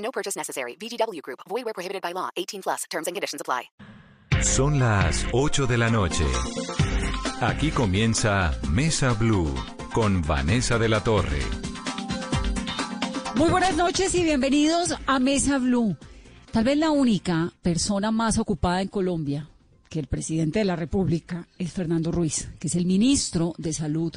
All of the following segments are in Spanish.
No purchase necessary. VGW Group. Void where prohibited by law. 18 plus. Terms and conditions apply. Son las 8 de la noche. Aquí comienza Mesa Blue con Vanessa de la Torre. Muy buenas noches y bienvenidos a Mesa Blue. Tal vez la única persona más ocupada en Colombia que el presidente de la República es Fernando Ruiz, que es el ministro de Salud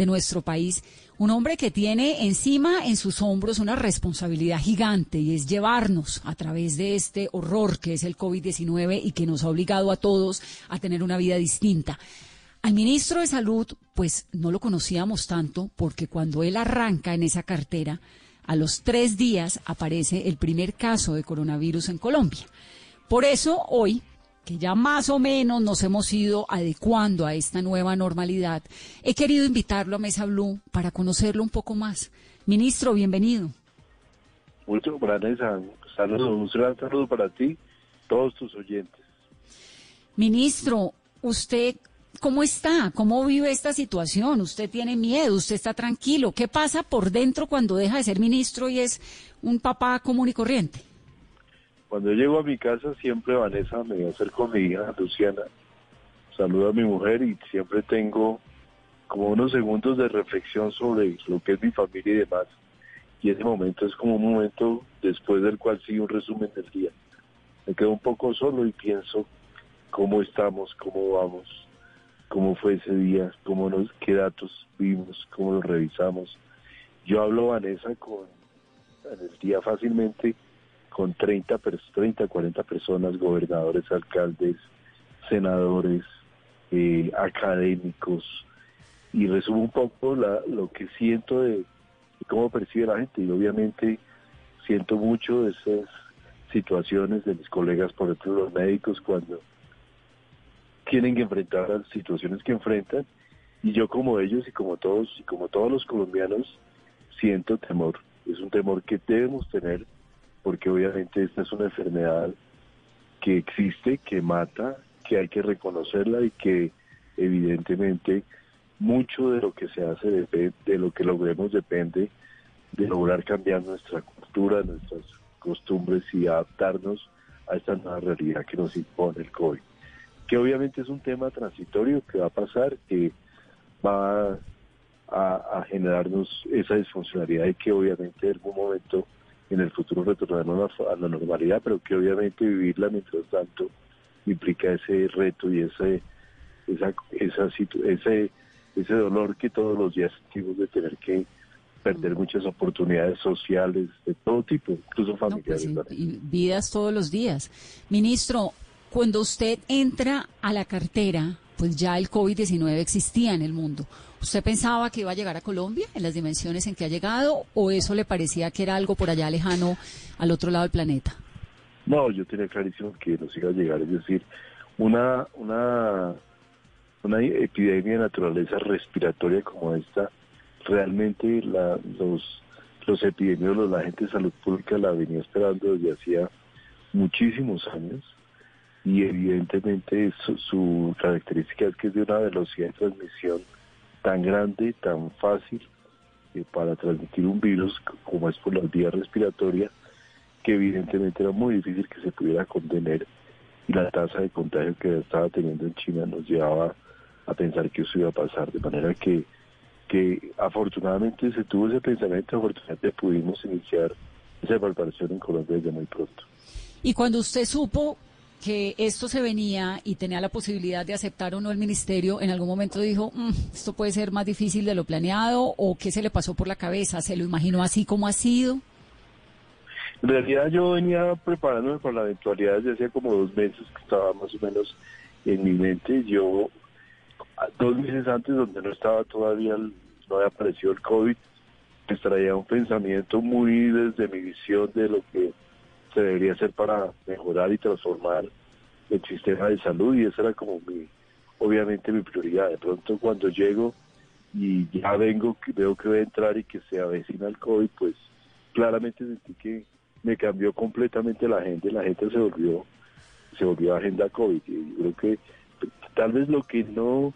de nuestro país, un hombre que tiene encima en sus hombros una responsabilidad gigante y es llevarnos a través de este horror que es el COVID-19 y que nos ha obligado a todos a tener una vida distinta. Al ministro de Salud, pues no lo conocíamos tanto porque cuando él arranca en esa cartera, a los tres días aparece el primer caso de coronavirus en Colombia. Por eso hoy, que ya más o menos nos hemos ido adecuando a esta nueva normalidad, he querido invitarlo a Mesa Blue para conocerlo un poco más. Ministro, bienvenido. Mucho, Vanessa, saludos, un gran saludo para ti, todos tus oyentes. Ministro, usted ¿Cómo está? ¿Cómo vive esta situación? ¿Usted tiene miedo? ¿Usted está tranquilo? ¿Qué pasa por dentro cuando deja de ser ministro y es un papá común y corriente? Cuando llego a mi casa siempre Vanessa me acerco a mi hija Luciana, saludo a mi mujer y siempre tengo como unos segundos de reflexión sobre lo que es mi familia y demás. Y ese momento es como un momento después del cual sigue un resumen del día. Me quedo un poco solo y pienso cómo estamos, cómo vamos cómo fue ese día, cómo nos, qué datos vimos, cómo los revisamos. Yo hablo, Vanessa, con, el día fácilmente con 30, 30 40 personas, gobernadores, alcaldes, senadores, eh, académicos, y resumo un poco la, lo que siento de, cómo percibe la gente, y obviamente siento mucho esas situaciones de mis colegas, por ejemplo, los médicos, cuando tienen que enfrentar las situaciones que enfrentan. Y yo como ellos y como todos y como todos los colombianos siento temor. Es un temor que debemos tener porque obviamente esta es una enfermedad que existe, que mata, que hay que reconocerla y que evidentemente mucho de lo que se hace, de lo que logremos depende de lograr cambiar nuestra cultura, nuestras costumbres y adaptarnos a esta nueva realidad que nos impone el COVID. Que obviamente es un tema transitorio que va a pasar, que va a, generarnos esa disfuncionalidad y que obviamente en algún momento en el futuro retornaremos a la, normalidad, pero que obviamente vivirla mientras tanto implica ese reto y ese esa, esa ese ese dolor que todos los días sentimos de tener que perder muchas oportunidades sociales de todo tipo, incluso pues, familiares. y vidas todos los días. Ministro, cuando usted entra a la cartera, pues ya el COVID-19 existía en el mundo. ¿Usted pensaba que iba a llegar a Colombia en las dimensiones en que ha llegado o eso le parecía que era algo por allá lejano al otro lado del planeta? No, yo tenía clarísimo que nos iba a llegar, es decir, una, una, una epidemia de naturaleza respiratoria como esta, realmente la, los, los epidemiólogos, la gente de salud pública la venía esperando desde hacía muchísimos años y evidentemente su, característica es que es de una velocidad de transmisión tan grande, tan fácil eh, para transmitir un virus como es por la vía respiratoria, que evidentemente era muy difícil que se pudiera contener y la tasa de contagio que estaba teniendo en China nos llevaba a pensar que eso iba a pasar, de manera que, que afortunadamente se tuvo ese pensamiento, afortunadamente pudimos iniciar esa preparación en Colombia desde muy pronto. Y cuando usted supo que esto se venía y tenía la posibilidad de aceptar o no el ministerio, en algún momento dijo, mm, esto puede ser más difícil de lo planeado o qué se le pasó por la cabeza, se lo imaginó así como ha sido. En realidad yo venía preparándome para la eventualidad desde hacía como dos meses que estaba más o menos en mi mente. Yo, dos meses antes, donde no estaba todavía, no había aparecido el COVID, pues traía un pensamiento muy desde mi visión de lo que se debería hacer para mejorar y transformar el sistema de salud y esa era como mi, obviamente mi prioridad. De pronto cuando llego y ya vengo, veo que voy a entrar y que se avecina el COVID, pues claramente sentí que me cambió completamente la gente, la gente se volvió, se volvió agenda COVID. Y yo creo que tal vez lo que no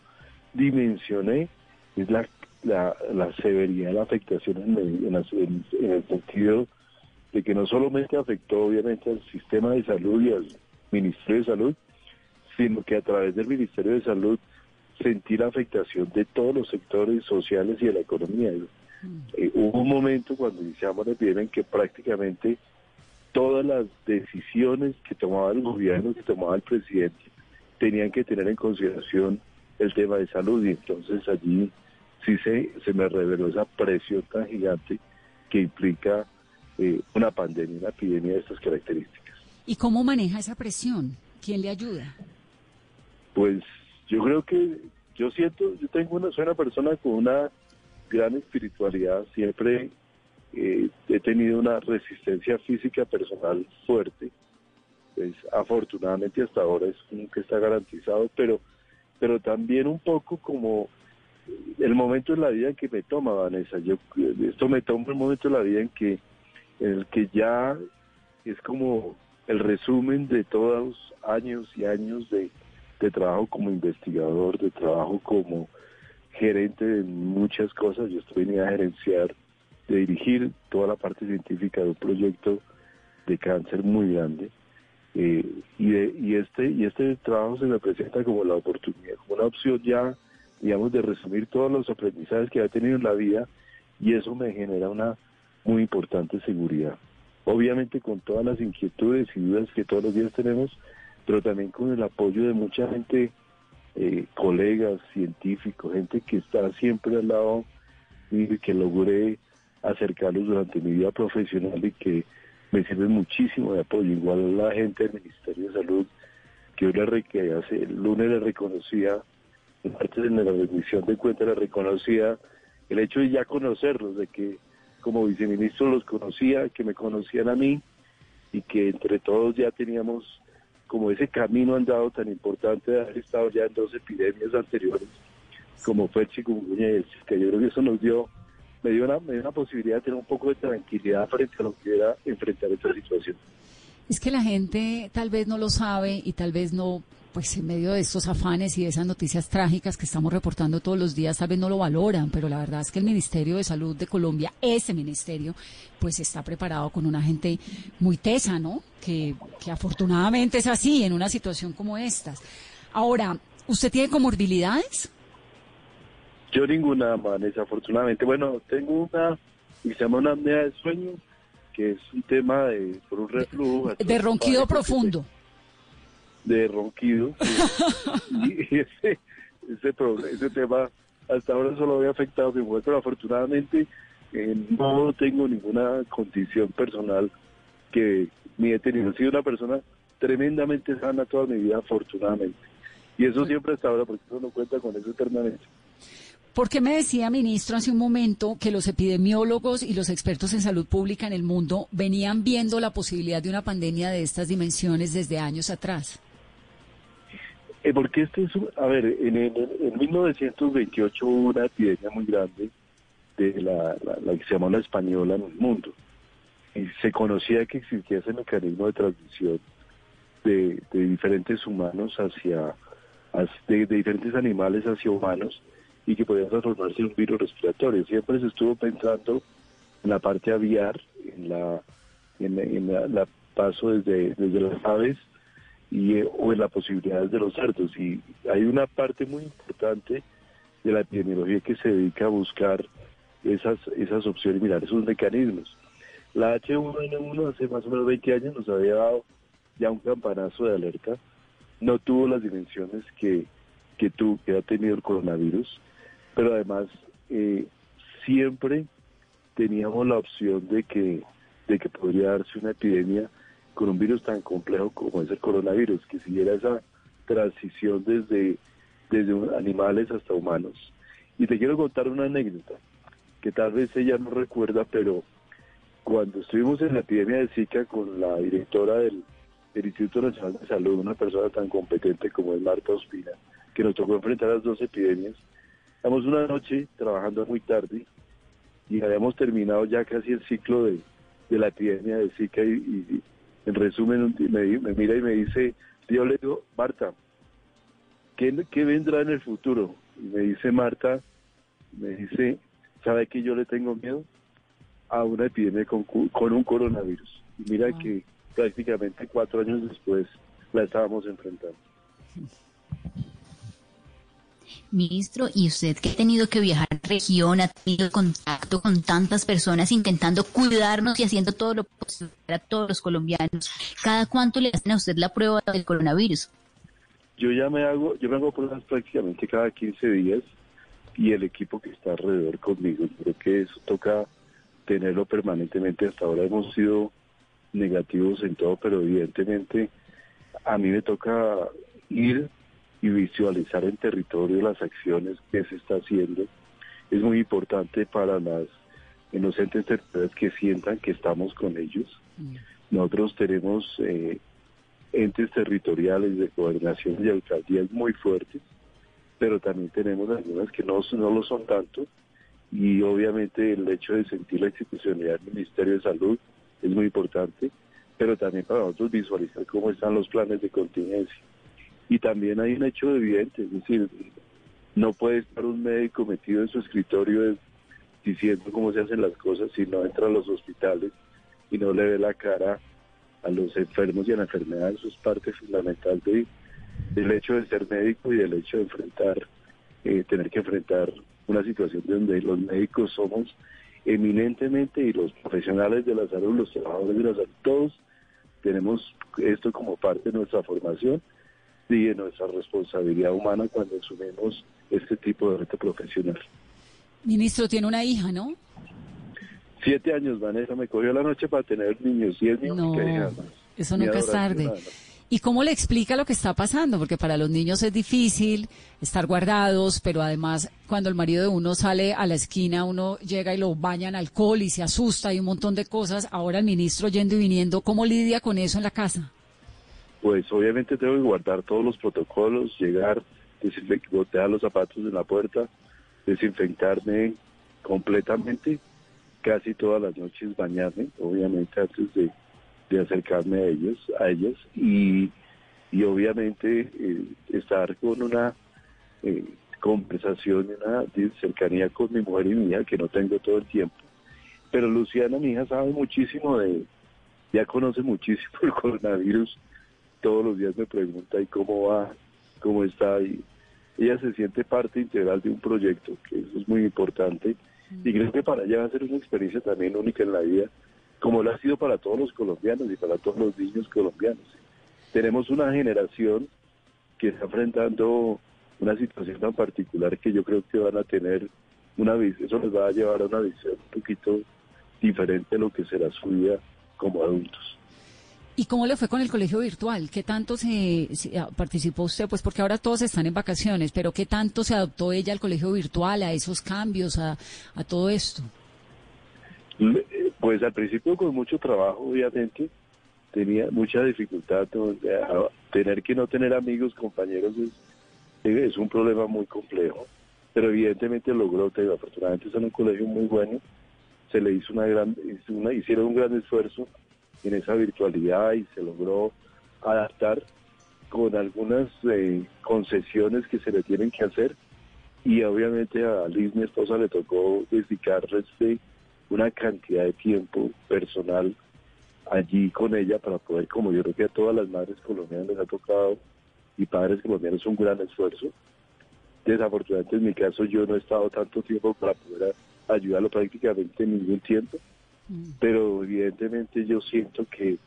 dimensioné es la, la, la severidad de la afectación en el sentido de que no solamente afectó obviamente al sistema de salud y al Ministerio de Salud, sino que a través del Ministerio de Salud sentí la afectación de todos los sectores sociales y de la economía. Eh, hubo un momento cuando iniciamos la epidemia en que prácticamente todas las decisiones que tomaba el gobierno, que tomaba el presidente, tenían que tener en consideración el tema de salud y entonces allí sí se, se me reveló esa presión tan gigante que implica eh, una pandemia, una epidemia de estas características. ¿Y cómo maneja esa presión? ¿Quién le ayuda? Pues yo creo que yo siento, yo tengo una, soy una persona con una gran espiritualidad, siempre eh, he tenido una resistencia física personal fuerte, pues afortunadamente hasta ahora es como que está garantizado, pero, pero también un poco como el momento en la vida en que me toma Vanessa, yo esto me toma el momento en la vida en que el que ya es como el resumen de todos años y años de, de trabajo como investigador, de trabajo como gerente de muchas cosas. Yo estoy venía a gerenciar, de dirigir toda la parte científica de un proyecto de cáncer muy grande. Eh, y, de, y este y este trabajo se me presenta como la oportunidad, como una opción ya, digamos, de resumir todos los aprendizajes que ha tenido en la vida y eso me genera una muy importante seguridad. Obviamente con todas las inquietudes y dudas que todos los días tenemos, pero también con el apoyo de mucha gente, eh, colegas, científicos, gente que está siempre al lado y que logré acercarlos durante mi vida profesional y que me sirven muchísimo de apoyo. Igual la gente del Ministerio de Salud, que hoy le, que hace, el lunes le reconocía, parte de la remisión de cuentas le reconocía el hecho de ya conocerlos, de que como viceministro los conocía, que me conocían a mí y que entre todos ya teníamos como ese camino andado tan importante de haber estado ya en dos epidemias anteriores, como fue el chikungunya y Yo creo que eso nos dio, me dio, una, me dio una posibilidad de tener un poco de tranquilidad frente a lo que era enfrentar esta situación. Es que la gente tal vez no lo sabe y tal vez no pues en medio de estos afanes y de esas noticias trágicas que estamos reportando todos los días, tal vez no lo valoran, pero la verdad es que el Ministerio de Salud de Colombia, ese ministerio, pues está preparado con una gente muy tesa, ¿no? Que, que afortunadamente es así en una situación como estas. Ahora, ¿usted tiene comorbilidades? Yo ninguna, Vanessa, afortunadamente. Bueno, tengo una, se llama una apnea de sueño, que es un tema de, por un reflujo. De, ronquido profundo de ronquido. y ese, ese, ese tema hasta ahora solo había afectado a mi mujer, pero afortunadamente eh, no tengo ninguna condición personal que ni he tenido. He sido una persona tremendamente sana toda mi vida, afortunadamente. Y eso siempre hasta ahora, porque uno no cuenta con eso eternamente. ¿Por qué me decía, ministro, hace un momento que los epidemiólogos y los expertos en salud pública en el mundo venían viendo la posibilidad de una pandemia de estas dimensiones desde años atrás? Eh, porque este es, a ver, en, en, 1928 hubo una epidemia muy grande de la, que se llamó la española en el mundo. Y se conocía que existía ese mecanismo de transmisión de, diferentes humanos hacia, de, diferentes animales hacia humanos y que podía transformarse en un virus respiratorio. Siempre se estuvo pensando en la parte aviar, en la, en, la, paso desde, desde las aves y, o en las posibilidades de los cerdos. Y hay una parte muy importante de la epidemiología que se dedica a buscar esas, esas opciones, mirar esos mecanismos. La H1N1 hace más o menos 20 años nos había dado ya un campanazo de alerta, no tuvo las dimensiones que, que, tuvo, que ha tenido el coronavirus, pero además eh, siempre teníamos la opción de que, de que podría darse una epidemia con un virus tan complejo como es el coronavirus, que siguiera esa transición desde, desde animales hasta humanos. Y te quiero contar una anécdota, que tal vez ella no recuerda, pero cuando estuvimos en la epidemia de Zika con la directora del, del Instituto Nacional de Salud, una persona tan competente como es Marta Ospina, que nos tocó enfrentar las dos epidemias, estamos una noche trabajando muy tarde y habíamos terminado ya casi el ciclo de, de la epidemia de Zika y, y en resumen me, me mira y me dice, yo le digo, Marta, ¿qué, ¿qué vendrá en el futuro? Y me dice Marta, me dice, ¿sabe que yo le tengo miedo? A una epidemia con, con un coronavirus. Y mira Ah. que prácticamente cuatro años después la estábamos enfrentando. Ministro, y usted que ha tenido que viajar a región, ha tenido contacto con tantas personas intentando cuidarnos y haciendo todo lo posible para todos los colombianos, ¿cada cuánto le hacen a usted la prueba del coronavirus? Yo ya me hago, yo me hago pruebas prácticamente cada 15 días y el equipo que está alrededor conmigo. Creo que eso toca tenerlo permanentemente. Hasta ahora hemos sido negativos en todo, pero evidentemente a mí me toca ir y visualizar en territorio las acciones que se está haciendo. Es muy importante para las inocentes territoriales que sientan que estamos con ellos. Nosotros tenemos eh, entes territoriales de gobernación y alcaldías muy fuertes, pero también tenemos algunas que no, no lo son tanto y obviamente el hecho de sentir la institucionalidad del Ministerio de Salud es muy importante, pero también para nosotros visualizar cómo están los planes de contingencia. Y también hay un hecho evidente, es decir, no puede estar un médico metido en su escritorio diciendo cómo se hacen las cosas si no entra a los hospitales y no le ve la cara a los enfermos y a la enfermedad. Eso es parte fundamental de, del hecho de ser médico y del hecho de enfrentar, eh, tener que enfrentar una situación donde los médicos somos eminentemente y los profesionales de la salud, los trabajadores de la salud, todos tenemos esto como parte de nuestra formación y de nuestra responsabilidad humana cuando asumimos este tipo de reto profesional. Ministro, tiene una hija, ¿no? Siete años, Vanessa, me cogió la noche para tener niños y es mi No, única hija, más. eso nunca es tarde. nada. ¿Y cómo le explica lo que está pasando? Porque para los niños es difícil estar guardados, pero además cuando el marido de uno sale a la esquina, uno llega y lo baña en alcohol y se asusta y un montón de cosas. Ahora el ministro yendo y viniendo, ¿cómo lidia con eso en la casa? Pues obviamente tengo que guardar todos los protocolos, llegar, desinfec- botear los zapatos en la puerta, desinfectarme completamente, casi todas las noches bañarme, obviamente antes de, de acercarme a ellos, a ellos, y, y obviamente eh, estar con una eh, conversación una cercanía con mi mujer y hija, que no tengo todo el tiempo. Pero Luciana, mi hija, sabe muchísimo de, ya conoce muchísimo el coronavirus, todos los días me pregunta y cómo va, cómo está, y ella se siente parte integral de un proyecto, que eso es muy importante, y creo que para ella va a ser una experiencia también única en la vida, como lo ha sido para todos los colombianos y para todos los niños colombianos. Tenemos una generación que está enfrentando una situación tan particular que yo creo que van a tener una visión, eso les va a llevar a una visión un poquito diferente de lo que será su vida como adultos. ¿Y cómo le fue con el colegio virtual? ¿Qué tanto se, se- ah, participó usted? Pues porque ahora todos están en vacaciones, pero ¿qué tanto se adoptó ella al colegio virtual, a esos cambios, a, todo esto? Eh, Pues al principio con mucho trabajo, obviamente, tenía mucha dificultad, tener que no tener amigos, compañeros, es, eh, es un problema muy complejo, pero evidentemente logró, te digo, afortunadamente en un colegio muy bueno, se le hizo una gran, hizo una- hicieron un gran esfuerzo en esa virtualidad y se logró adaptar con algunas eh, concesiones que se le tienen que hacer y obviamente a Liz, esposa, le tocó dedicarle este, una cantidad de tiempo personal allí con ella para poder, como yo creo que a todas las madres colombianas les ha tocado y padres colombianos un gran esfuerzo. Desafortunadamente en mi caso yo no he estado tanto tiempo para poder ayudarlo prácticamente en ningún tiempo, pero evidentemente yo siento que,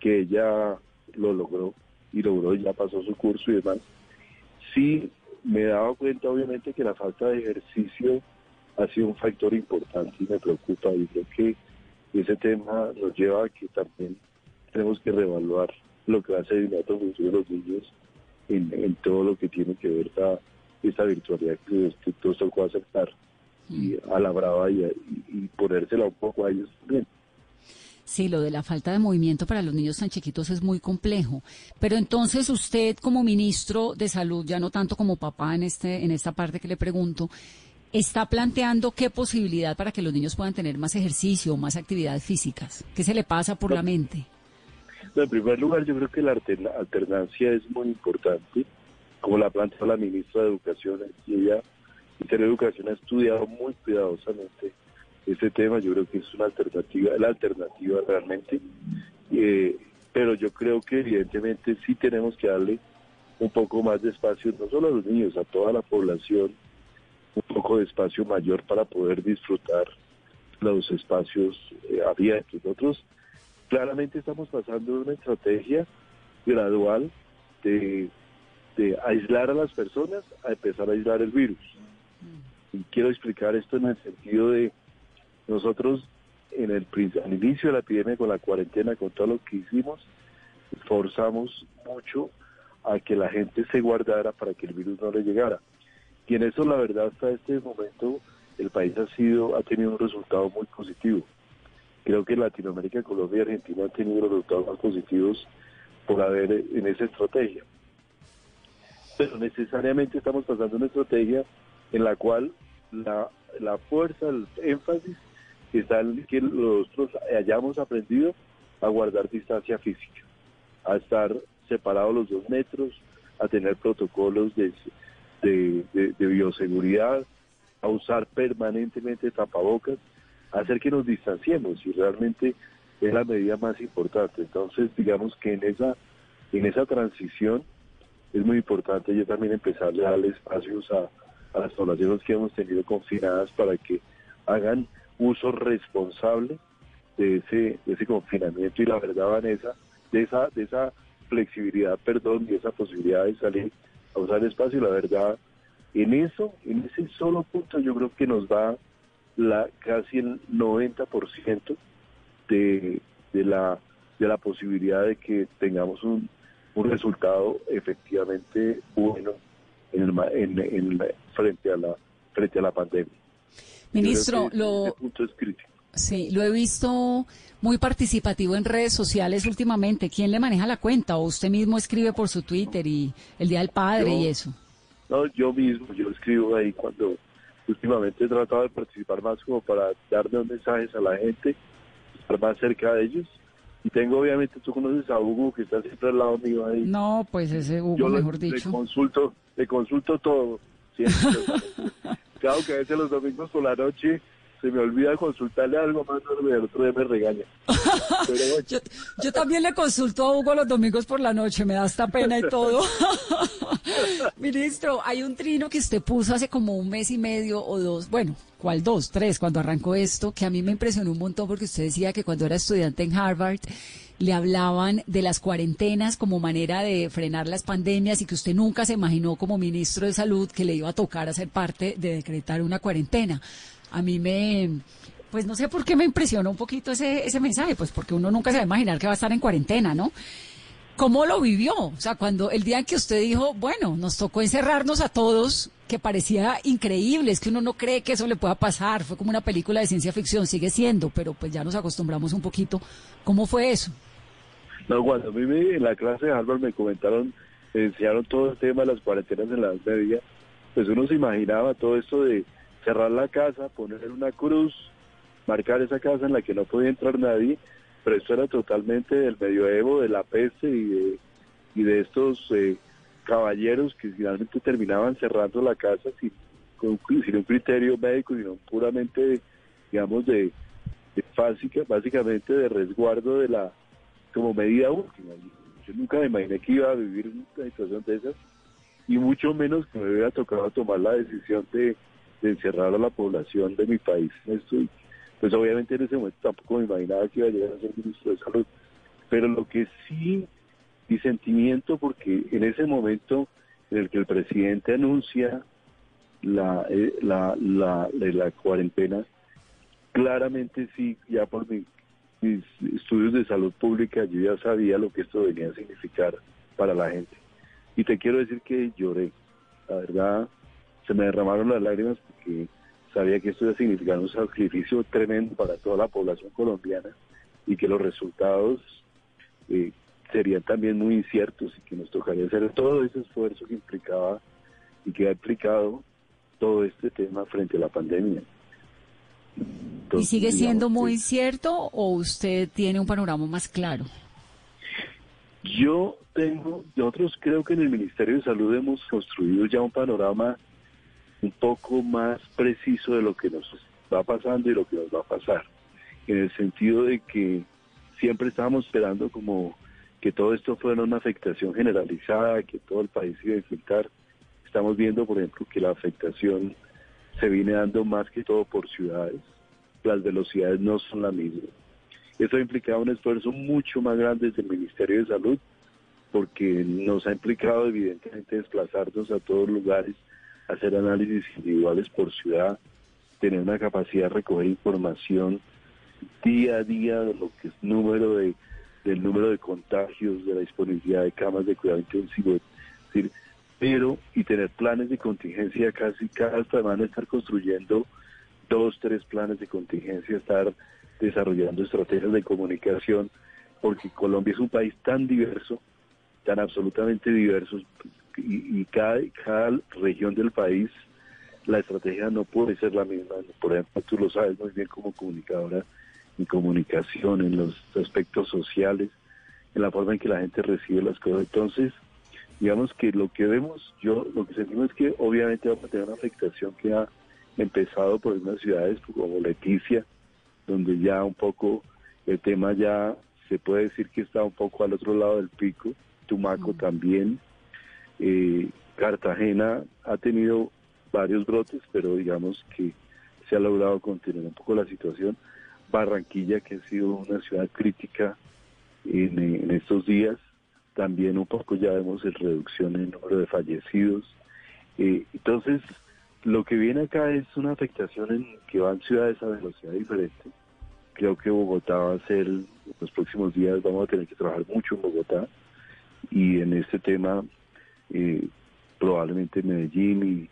que ella lo logró y logró, ya pasó su curso y demás. Sí, me dado cuenta obviamente que la falta de ejercicio ha sido un factor importante y me preocupa. Y creo que ese tema nos lleva a que también tenemos que reevaluar lo que va a ser el inmediato futuro de los niños en, todo lo que tiene que ver esta, esta virtualidad que nos tocó aceptar y a la brava y, y, ponérsela un poco a ellos también. Sí, lo de la falta de movimiento para los niños tan chiquitos es muy complejo. Pero entonces usted como ministro de salud, ya no tanto como papá en este en esta parte que le pregunto, está planteando qué posibilidad para que los niños puedan tener más ejercicio, más actividades físicas. ¿Qué se le pasa por la mente? En primer lugar, yo creo que la alternancia es muy importante, como la planteó la ministra de Educación, y ella, Ministerio de Educación, ha estudiado muy cuidadosamente este tema, yo creo que es una alternativa, la alternativa realmente, eh, pero yo creo que evidentemente sí tenemos que darle un poco más de espacio, no solo a los niños, a toda la población, un poco de espacio mayor para poder disfrutar los espacios eh, abiertos. Nosotros claramente estamos pasando una estrategia gradual de, de aislar a las personas a empezar a aislar el virus. Y quiero explicar esto en el sentido de nosotros en el al inicio de la epidemia con la cuarentena, con todo lo que hicimos, forzamos mucho a que la gente se guardara para que el virus no le llegara. Y en eso la verdad hasta este momento el país ha sido ha tenido un resultado muy positivo. Creo que Latinoamérica, Colombia y Argentina han tenido resultados más positivos por haber en esa estrategia. Pero necesariamente estamos pasando una estrategia en la cual la, la fuerza, el énfasis está en que nosotros hayamos aprendido a guardar distancia física, a estar separados los dos metros, a tener protocolos de, de, bioseguridad, a usar permanentemente tapabocas, a hacer que nos distanciemos y realmente es la medida más importante. Entonces, digamos que en esa, en esa transición es muy importante yo también empezar a darle espacios a, a las poblaciones que hemos tenido confinadas para que hagan uso responsable de ese, de ese confinamiento. Y la verdad, Vanessa, de esa, de esa flexibilidad, perdón, y esa posibilidad de salir a usar espacio, la verdad, en eso, en ese solo punto yo creo que nos da la casi el 90% de, de, la, de la posibilidad de que tengamos un, un resultado efectivamente bueno en, el, en, frente a la frente a la pandemia. Ministro, lo, sí, lo he visto muy participativo en redes sociales últimamente. ¿Quién le maneja la cuenta? ¿O usted mismo escribe por su Twitter y el Día del Padre y eso? No, yo mismo, yo escribo ahí cuando últimamente he tratado de participar más como para darle mensajes a la gente, estar más cerca de ellos. Y tengo obviamente, tú conoces a Hugo que está siempre al lado mío ahí. No, pues ese Hugo, mejor dicho. Le consulto, le consulto todo. claro que a veces los domingos por la noche se me olvida consultarle algo más, otro día me regaña. yo, también le consulto a Hugo los domingos por la noche, me da esta pena y todo. Ministro, hay un trino que usted puso hace como un mes y medio o dos, bueno, ¿cuál dos? Tres, cuando arrancó esto, que a mí me impresionó un montón porque usted decía que cuando era estudiante en Harvard, le hablaban de las cuarentenas como manera de frenar las pandemias y que usted nunca se imaginó como ministro de salud que le iba a tocar hacer parte de decretar una cuarentena. A mí me, pues no sé por qué me impresionó un poquito ese, ese mensaje, pues porque uno nunca se va a imaginar que va a estar en cuarentena, ¿no? ¿Cómo lo vivió? O sea, cuando el día en que usted dijo, bueno, nos tocó encerrarnos a todos, que parecía increíble, es que uno no cree que eso le pueda pasar, fue como una película de ciencia ficción, sigue siendo, pero pues ya nos acostumbramos un poquito. ¿Cómo fue eso? No, cuando a mí en la clase de Harvard me comentaron, me enseñaron todo el tema de las cuarentenas en la media, pues uno se imaginaba todo esto de cerrar la casa, poner una cruz, marcar esa casa en la que no podía entrar nadie, pero eso era totalmente del medioevo, de la peste y de, y de estos eh, caballeros que finalmente terminaban cerrando la casa sin, sin un criterio médico, sino puramente, digamos, de, de básicamente de resguardo de la como medida última. Yo nunca me imaginé que iba a vivir una situación de esas y mucho menos que me hubiera tocado tomar la decisión de, encerrar a la población de mi país. Esto, pues obviamente en ese momento tampoco me imaginaba que iba a llegar a ser ministro de salud. Pero lo que sí, mi sentimiento, porque en ese momento en el que el presidente anuncia la, eh, la, la, la cuarentena, claramente sí, ya por mi mis estudios de salud pública, yo ya sabía lo que esto venía a significar para la gente. Y te quiero decir que lloré. La verdad, se me derramaron las lágrimas porque sabía que esto iba a significar un sacrificio tremendo para toda la población colombiana y que los resultados eh, serían también muy inciertos y que nos tocaría hacer todo ese esfuerzo que implicaba y que ha implicado todo este tema frente a la pandemia. ¿Y sigue siendo muy incierto o usted tiene un panorama más claro? Yo tengo, nosotros creo que en el Ministerio de Salud hemos construido ya un panorama un poco más preciso de lo que nos va pasando y lo que nos va a pasar, en el sentido de que siempre estábamos esperando como que todo esto fuera una afectación generalizada, que todo el país iba a infectar. Estamos viendo, por ejemplo, que la afectación se viene dando más que todo por ciudades. Las velocidades no son las mismas. Eso ha implicado un esfuerzo mucho más grande desde el Ministerio de Salud, porque nos ha implicado evidentemente desplazarnos a todos lugares, hacer análisis individuales por ciudad, tener una capacidad de recoger información día a día de lo que es número de del número de contagios, de la disponibilidad de camas de cuidado intensivo, decir, pero y tener planes de contingencia casi cada semana estar construyendo dos, tres planes de contingencia, estar desarrollando estrategias de comunicación, porque Colombia es un país tan diverso, tan absolutamente diverso, y, y cada, cada región del país la estrategia no puede ser la misma. Por ejemplo, tú lo sabes muy bien como comunicadora en comunicación, en los aspectos sociales, en la forma en que la gente recibe las cosas. Entonces, digamos que lo que vemos, yo lo que sentimos es que obviamente vamos a tener una afectación que ha empezado por algunas ciudades como Leticia, donde ya un poco el tema ya se puede decir que está un poco al otro lado del pico, Tumaco también, eh, Cartagena ha tenido varios brotes, pero digamos que se ha logrado contener un poco la situación. Barranquilla, que ha sido una ciudad crítica en, estos días, también un poco ya vemos el reducción en número de fallecidos. Eh, entonces, lo que viene acá es una afectación en que van ciudades a velocidad diferente. Creo que Bogotá va a ser, en los próximos días vamos a tener que trabajar mucho en Bogotá y en este tema eh, probablemente Medellín y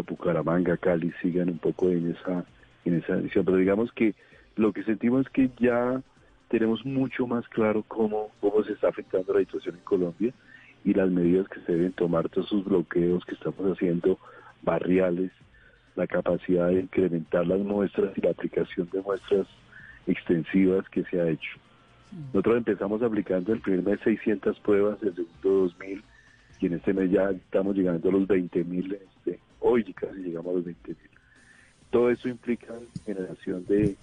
Bucaramanga, Cali sigan un poco en esa en esa edición, pero digamos que lo que sentimos es que ya tenemos mucho más claro cómo, cómo se está afectando la situación en Colombia y las medidas que se deben tomar, todos esos bloqueos que estamos haciendo, barriales, la capacidad de incrementar las muestras y la aplicación de muestras extensivas que se ha hecho. Nosotros empezamos aplicando el primer mes 600 pruebas, el segundo 2000 y en este mes ya estamos llegando a los 20.000, este, hoy casi llegamos a los 20.000. Todo eso implica generación de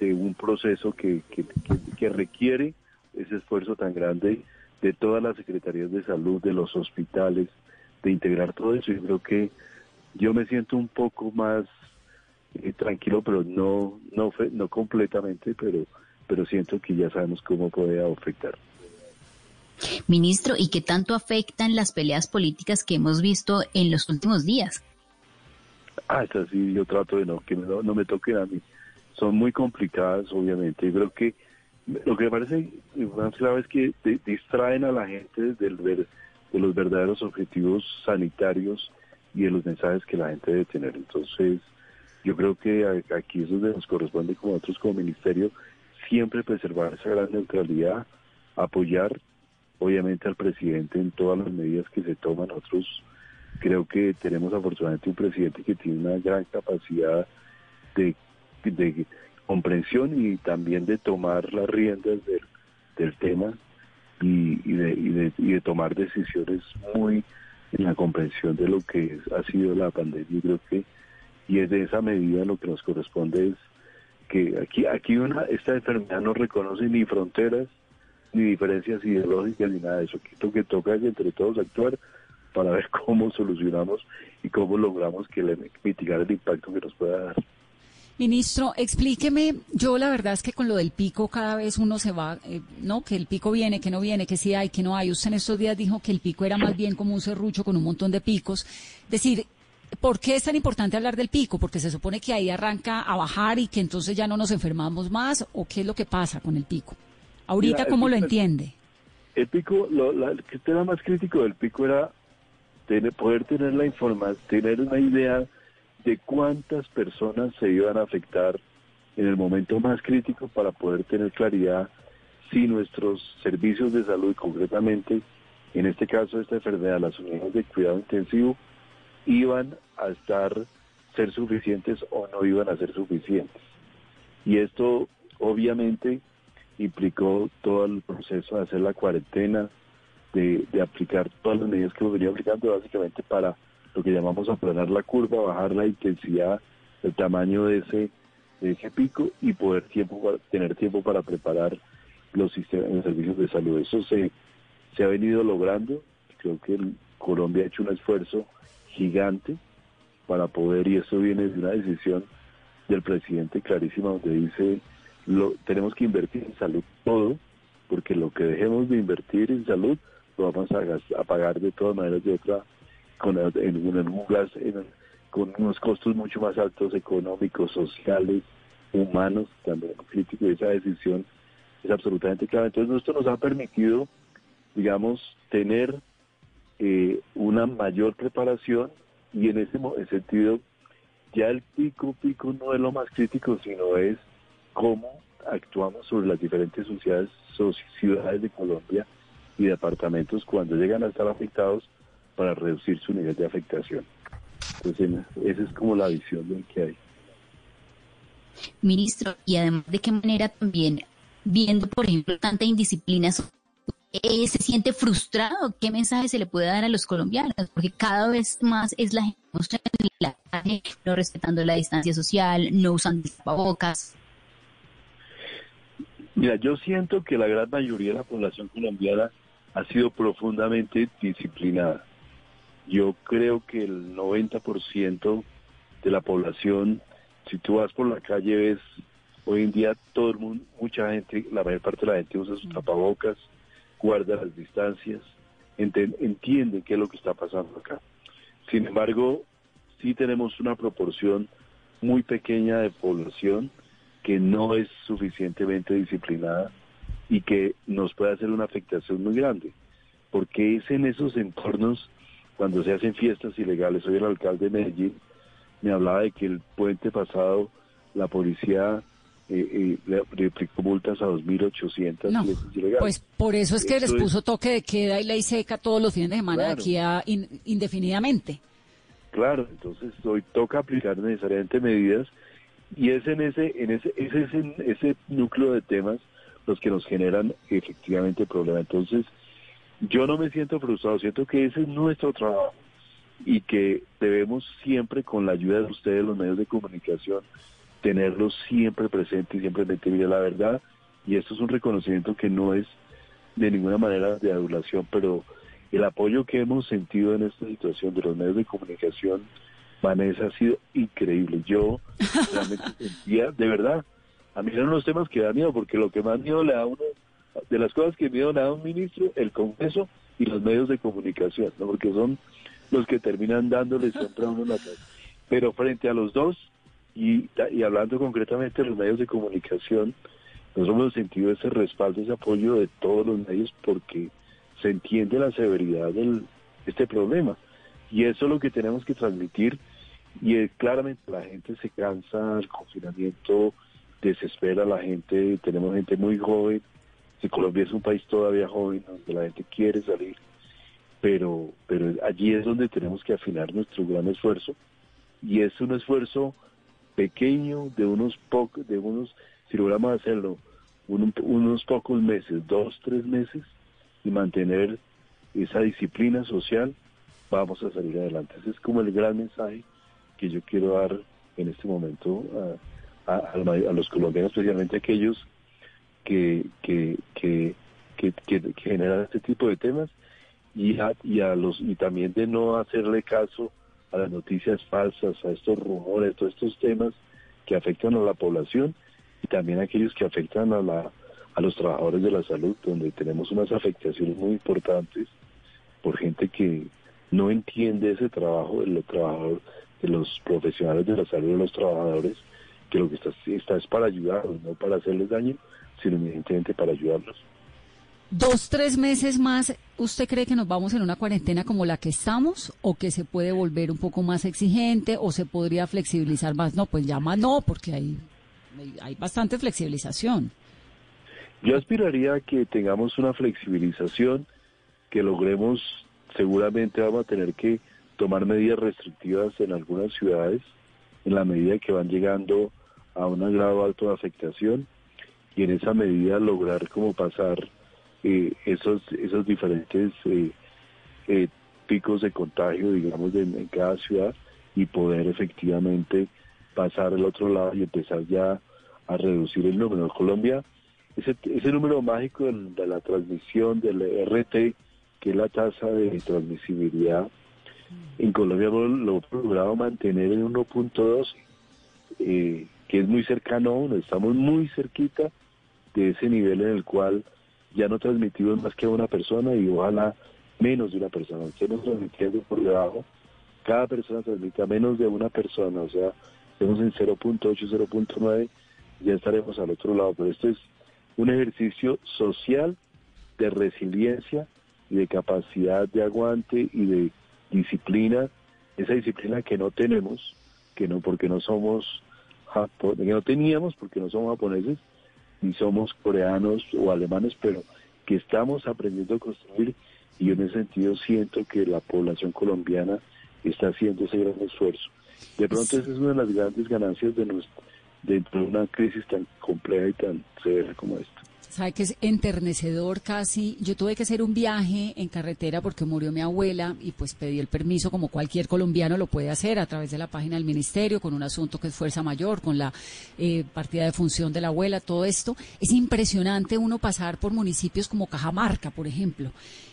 un proceso que, que, requiere ese esfuerzo tan grande de todas las secretarías de salud, de los hospitales, de integrar todo eso. Yo creo que yo me siento un poco más eh, tranquilo, pero no, no, no completamente, pero, pero siento que ya sabemos cómo puede afectar. Ministro, ¿y qué tanto afectan las peleas políticas que hemos visto en los últimos días? Ah, es así, yo trato de no, que no, no me toquen a mí son muy complicadas, obviamente. Yo creo que lo que me parece más clave es que distraen a la gente del de los verdaderos objetivos sanitarios y de los mensajes que la gente debe tener. Entonces, yo creo que aquí es donde nos corresponde como nosotros como ministerio siempre preservar esa gran neutralidad, apoyar obviamente al presidente en todas las medidas que se toman. Nosotros creo que tenemos afortunadamente un presidente que tiene una gran capacidad de de comprensión y también de tomar las riendas del, tema y, de, y, de, tomar decisiones muy en la comprensión de lo que ha sido la pandemia. creo que, y es de esa medida lo que nos corresponde es que aquí, aquí una, esta enfermedad no reconoce ni fronteras, ni diferencias ideológicas, ni nada de eso. Lo que toca es entre todos actuar para ver cómo solucionamos y cómo logramos que le, mitigar el impacto que nos pueda dar. Ministro, explíqueme, yo la verdad es que con lo del pico cada vez uno se va, eh, ¿no? Que el pico viene, que no viene, que sí hay, que no hay. Usted en estos días dijo que el pico era más bien como un serrucho con un montón de picos. Es decir, ¿por qué es tan importante hablar del pico? Porque se supone que ahí arranca a bajar y que entonces ya no nos enfermamos más, ¿o qué es lo que pasa con el pico? Ahorita, ¿cómo lo entiende? El pico, lo, el tema más crítico del pico era tener, poder tener la información, tener una idea de cuántas personas se iban a afectar en el momento más crítico para poder tener claridad si nuestros servicios de salud, concretamente, en este caso esta enfermedad, las unidades de cuidado intensivo, iban a estar ser suficientes o no iban a ser suficientes. Y esto obviamente implicó todo el proceso de hacer la cuarentena, de, aplicar todas las medidas que venido aplicando básicamente para lo que llamamos aplanar la curva, bajar la intensidad, el tamaño de ese, de ese pico y poder tiempo tener tiempo para preparar los sistemas, los servicios de salud. Eso se, se ha venido logrando. Creo que Colombia ha hecho un esfuerzo gigante para poder, y eso viene de una decisión del presidente clarísima donde dice, lo, tenemos que invertir en salud todo, porque lo que dejemos de invertir en salud lo vamos a, a pagar de todas maneras de otra, con, en, con unos costos mucho más altos económicos, sociales, humanos, también crítico, esa decisión es absolutamente clara. Entonces esto nos ha permitido, digamos, tener eh, una mayor preparación y en ese sentido ya el pico pico no es lo más crítico sino es cómo actuamos sobre las diferentes ciudades, ciudades de Colombia y departamentos cuando llegan a estar afectados para reducir su nivel de afectación. Entonces, esa es como la visión que hay. Ministro, y además de qué manera también, viendo por ejemplo tanta indisciplina eh, se siente frustrado, ¿qué mensaje se le puede dar a los colombianos? Porque cada vez más es la gente no respetando la distancia social, no usando tapabocas. Mira, yo siento que la gran mayoría de la población colombiana ha sido profundamente disciplinada. Yo creo que el 90% de la población, si tú vas por la calle, ves hoy en día todo el mundo, mucha gente, la mayor parte de la gente usa sus tapabocas, guarda las distancias, entiende qué es lo que está pasando acá. Sin embargo, sí tenemos una proporción muy pequeña de población que no es suficientemente disciplinada y que nos puede hacer una afectación muy grande, porque es en esos entornos cuando se hacen fiestas ilegales. Hoy el alcalde de Medellín me hablaba de que el puente pasado la policía eh, eh, le, aplicó multas a 2.800 no, Pues por eso es que les puso toque de queda y ley seca todos los fines de semana aquí a indefinidamente. Claro, entonces hoy toca aplicar necesariamente medidas y es en ese, en ese, ese, ese, ese núcleo de temas los que nos generan efectivamente problemas. Entonces, yo no me siento frustrado, siento que ese es nuestro trabajo y que debemos siempre, con la ayuda de ustedes, los medios de comunicación, tenerlo siempre presente y siempre meter la verdad. Y esto es un reconocimiento que no es de ninguna manera de adulación, pero el apoyo que hemos sentido en esta situación de los medios de comunicación, Vanessa, ha sido increíble. Yo realmente sentía, de verdad, a mí eran unos temas que da miedo, porque lo que más miedo le da a uno, de las cosas que miedo le da a un ministro, el Congreso y los medios de comunicación, ¿no? porque son los que terminan dándole siempre a uno la Pero frente a los dos, y, hablando concretamente de los medios de comunicación, nosotros hemos sentido ese respaldo, ese apoyo de todos los medios porque se entiende la severidad de este problema. Y eso es lo que tenemos que transmitir. Y claramente la gente se cansa, el confinamiento desespera a la gente, tenemos gente muy joven. Si Colombia es un país todavía joven, donde la gente quiere salir, pero, pero allí es donde tenemos que afinar nuestro gran esfuerzo. Y es un esfuerzo pequeño de unos pocos, de unos, si logramos hacerlo, unos pocos meses, dos, tres meses, y mantener esa disciplina social, vamos a salir adelante. Ese es como el gran mensaje que yo quiero dar en este momento a, los colombianos, especialmente aquellos que, generan este tipo de temas y a, los y también de no hacerle caso a las noticias falsas, a estos rumores, a todos estos temas que afectan a la población y también a aquellos que afectan a, la, a los trabajadores de la salud, donde tenemos unas afectaciones muy importantes por gente que no entiende ese trabajo de los trabajadores, de los profesionales de la salud, de los trabajadores, que lo que está, está es para ayudarlos, no para hacerles daño, sino evidentemente para ayudarlos. dos, tres meses más, ¿usted cree que nos vamos en una cuarentena como la que estamos o que se puede volver un poco más exigente o se podría flexibilizar más? No, pues ya más no, porque hay, hay- hay bastante flexibilización. Yo aspiraría a que tengamos una flexibilización, que logremos, seguramente vamos a tener que tomar medidas restrictivas en algunas ciudades, en la medida que van llegando a un grado alto de afectación, y en esa medida lograr como pasar eh, esos, esos diferentes eh, eh, picos de contagio, digamos, de- en cada ciudad, y poder efectivamente pasar al otro lado y empezar ya a reducir el número. Colombia ese, ese número mágico de la transmisión del RT, que es la tasa de transmisibilidad, en Colombia lo, hemos logrado mantener en 1.12, eh, que es muy cercano a uno. Estamos muy cerquita de ese nivel en el cual ya no transmitimos más que a una persona y ojalá menos de una persona. Estamos transmitiendo por debajo. Cada persona transmite a menos de una persona, o sea, estamos en 0.8, 0.9, ya estaremos al otro lado. Pero esto es un ejercicio social de resiliencia y de capacidad de aguante y de disciplina, esa disciplina que no tenemos, que no porque no somos que no teníamos porque no somos japoneses ni somos coreanos o alemanes, pero que estamos aprendiendo a construir y en ese sentido siento que la población colombiana está haciendo ese gran esfuerzo. De pronto esa es una de las grandes ganancias de nuestra, dentro de una crisis tan compleja y tan severa como esta. Sabe que es enternecedor casi. Yo tuve que hacer un viaje en carretera porque murió mi abuela y pues pedí el permiso como cualquier colombiano lo puede hacer a través de la página del ministerio con un asunto que es fuerza mayor, con la eh, partida de función de la abuela, todo esto. Es impresionante uno pasar por municipios como Cajamarca, por ejemplo,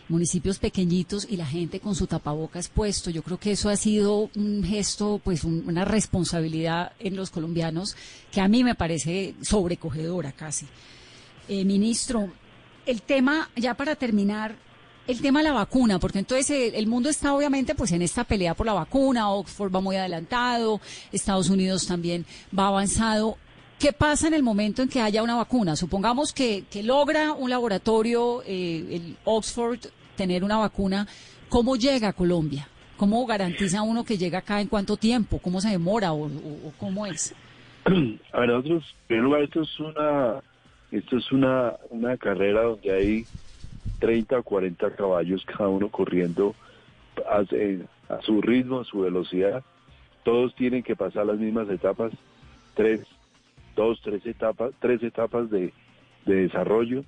municipios pequeñitos y la gente con su tapabocas puesto. Yo creo que eso ha sido un gesto, pues un- una responsabilidad en los colombianos que a mí me parece sobrecogedora casi. Eh, ministro, el tema, ya para terminar, el tema de la vacuna, porque entonces eh, el mundo está obviamente pues en esta pelea por la vacuna, Oxford va muy adelantado, Estados Unidos también va avanzado. ¿Qué pasa en el momento en que haya una vacuna? Supongamos que, que logra un laboratorio, eh, el Oxford, tener una vacuna. ¿Cómo llega a Colombia? ¿Cómo garantiza uno que llega acá en cuánto tiempo? ¿Cómo se demora o, cómo es? A ver, nosotros, esto es una, esto es una, una carrera donde hay 30 o 40 caballos, cada uno corriendo a, eh, a su ritmo, a su velocidad. Todos tienen que pasar las mismas etapas, tres, dos, tres etapas, tres etapas de, de desarrollo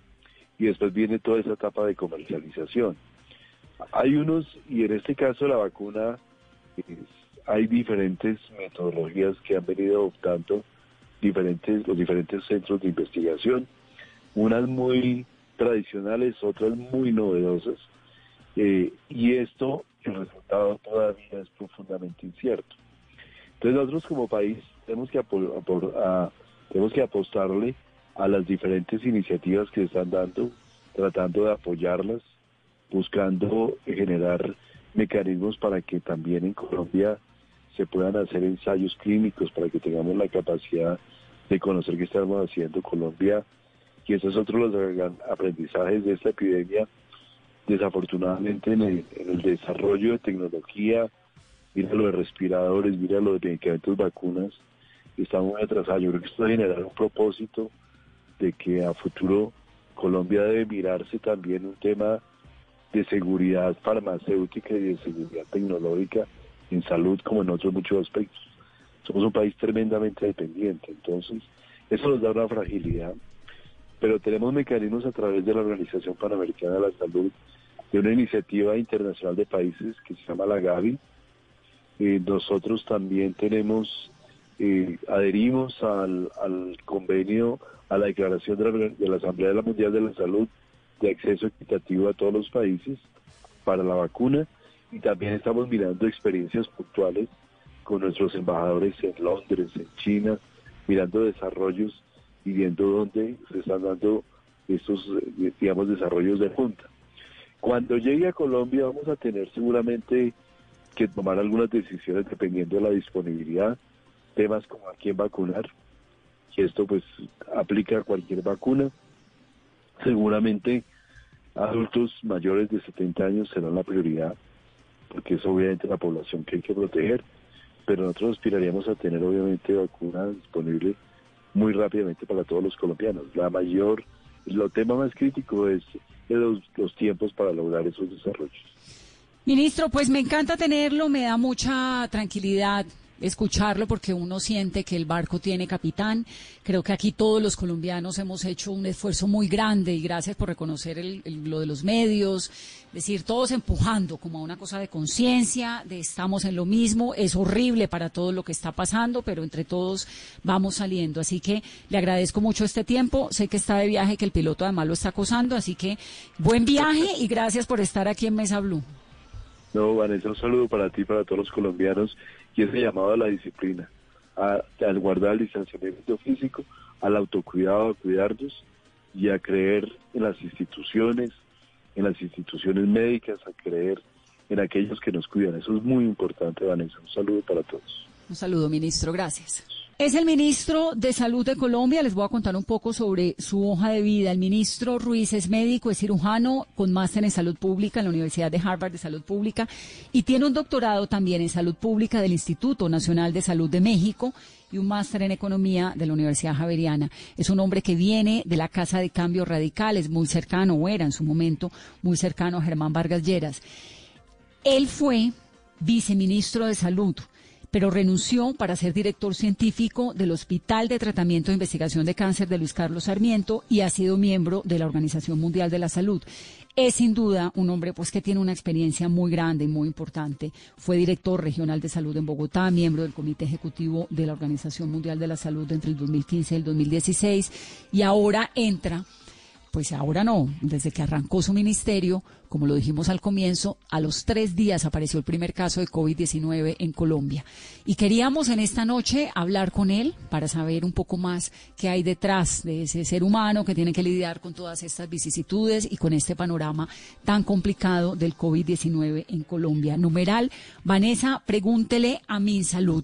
y después viene toda esa etapa de comercialización. Hay unos, y en este caso la vacuna, hay diferentes metodologías que han venido adoptando diferentes, los diferentes centros de investigación, unas muy tradicionales, otras muy novedosas, eh, y esto, el resultado todavía es profundamente incierto. Entonces nosotros como país tenemos que, a- tenemos que apostarle a las diferentes iniciativas que se están dando, tratando de apoyarlas, buscando generar mecanismos para que también en Colombia se puedan hacer ensayos clínicos, para que tengamos la capacidad de conocer qué estamos haciendo Colombia. Y eso es otro de los aprendizajes de esta epidemia. Desafortunadamente en el, en el desarrollo de tecnología, mira lo de respiradores, mira lo de medicamentos, vacunas, estamos muy atrasados. Yo creo que esto va a generar un propósito de que a futuro Colombia debe mirarse también un tema de seguridad farmacéutica y de seguridad tecnológica en salud como en otros muchos aspectos. Somos un país tremendamente dependiente, entonces eso nos da una fragilidad, pero tenemos mecanismos a través de la Organización Panamericana de la Salud, de una iniciativa internacional de países que se llama la Gavi. Eh, nosotros también tenemos, eh, adherimos al, convenio, a la declaración de la, de la Asamblea de la Mundial de la Salud de acceso equitativo a todos los países para la vacuna y también estamos mirando experiencias puntuales con nuestros embajadores en Londres, en China, mirando desarrollos y viendo dónde se están dando estos, eh, digamos, desarrollos de punta. Cuando llegue a Colombia vamos a tener seguramente que tomar algunas decisiones dependiendo de la disponibilidad, temas como a quién vacunar, que esto pues aplica a cualquier vacuna. Seguramente adultos mayores de 70 años serán la prioridad, porque es obviamente la población que hay que proteger, pero nosotros aspiraríamos a tener obviamente vacuna disponible muy rápidamente para todos los colombianos. La mayor, lo tema más crítico es los tiempos para lograr esos desarrollos. Ministro, pues me encanta tenerlo, me da mucha tranquilidad escucharlo porque uno siente que el barco tiene capitán. Creo que aquí todos los colombianos hemos hecho un esfuerzo muy grande y gracias por reconocer lo de los medios, es decir, todos empujando como a una cosa de conciencia, de estamos en lo mismo, es horrible para todo lo que está pasando, pero entre todos vamos saliendo. Así que le agradezco mucho este tiempo, sé que está de viaje, que el piloto además lo está acosando, así que buen viaje y gracias por estar aquí en Mesa Blue. No, Vanessa, un saludo para ti, para todos los colombianos y ese llamado a la disciplina, a, guardar el distanciamiento físico, al autocuidado, a cuidarnos y a creer en las instituciones, en las instituciones médicas, a creer en aquellos que nos cuidan. Eso es muy importante, Vanessa. Un saludo para todos. Un saludo, ministro. Gracias. Es el ministro de Salud de Colombia. Les voy a contar un poco sobre su hoja de vida. El ministro Ruiz es médico, es cirujano con máster en salud pública en la Universidad de Harvard de Salud Pública y tiene un doctorado también en salud pública del Instituto Nacional de Salud de México y un máster en economía de la Universidad Javeriana. Es un hombre que viene de la Casa de Cambios Radicales, muy cercano, o era en su momento, muy cercano a Germán Vargas Lleras. Él fue viceministro de Salud pero renunció para ser director científico del Hospital de Tratamiento e Investigación de Cáncer de Luis Carlos Sarmiento y ha sido miembro de la Organización Mundial de la Salud. Es sin duda un hombre pues que tiene una experiencia muy grande y muy importante. Fue director regional de salud en Bogotá, miembro del comité ejecutivo de la Organización Mundial de la Salud entre el 2015 y el 2016 y ahora entra pues ahora no, desde que arrancó su ministerio, como lo dijimos al comienzo, a los tres días apareció el primer caso de COVID-19 en Colombia. Y queríamos en esta noche hablar con él para saber un poco más qué hay detrás de ese ser humano que tiene que lidiar con todas estas vicisitudes y con este panorama tan complicado del COVID-19 en Colombia. Numeral, Vanessa, pregúntele a mi salud.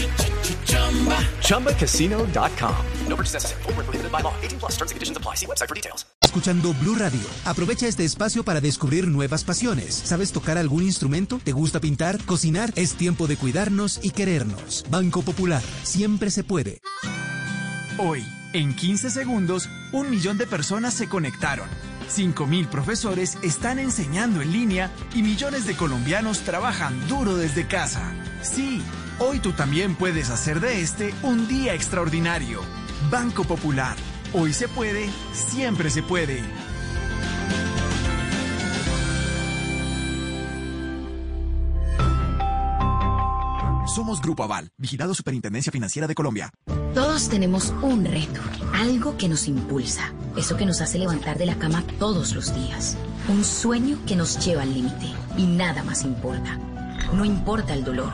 ChumbaCasino.com. No purchase necessary. Full prohibited by law. 18 plus terms and conditions apply. See website for details. Escuchando Blue Radio. Aprovecha este espacio para descubrir nuevas pasiones. ¿Sabes tocar algún instrumento? ¿Te gusta pintar? ¿Cocinar? Es tiempo de cuidarnos y querernos. Banco Popular. Siempre se puede. Hoy, en 15 segundos, un millón de personas se conectaron. 5.000 profesores están enseñando en línea y millones de colombianos trabajan duro desde casa. Sí, hoy tú también puedes hacer de este un día extraordinario. Banco Popular. Hoy se puede, siempre se puede. Somos Grupo Aval, vigilado Superintendencia Financiera de Colombia. Todos tenemos un reto, algo que nos impulsa, eso que nos hace levantar de la cama todos los días, un sueño que nos lleva al límite y nada más importa. No importa el dolor,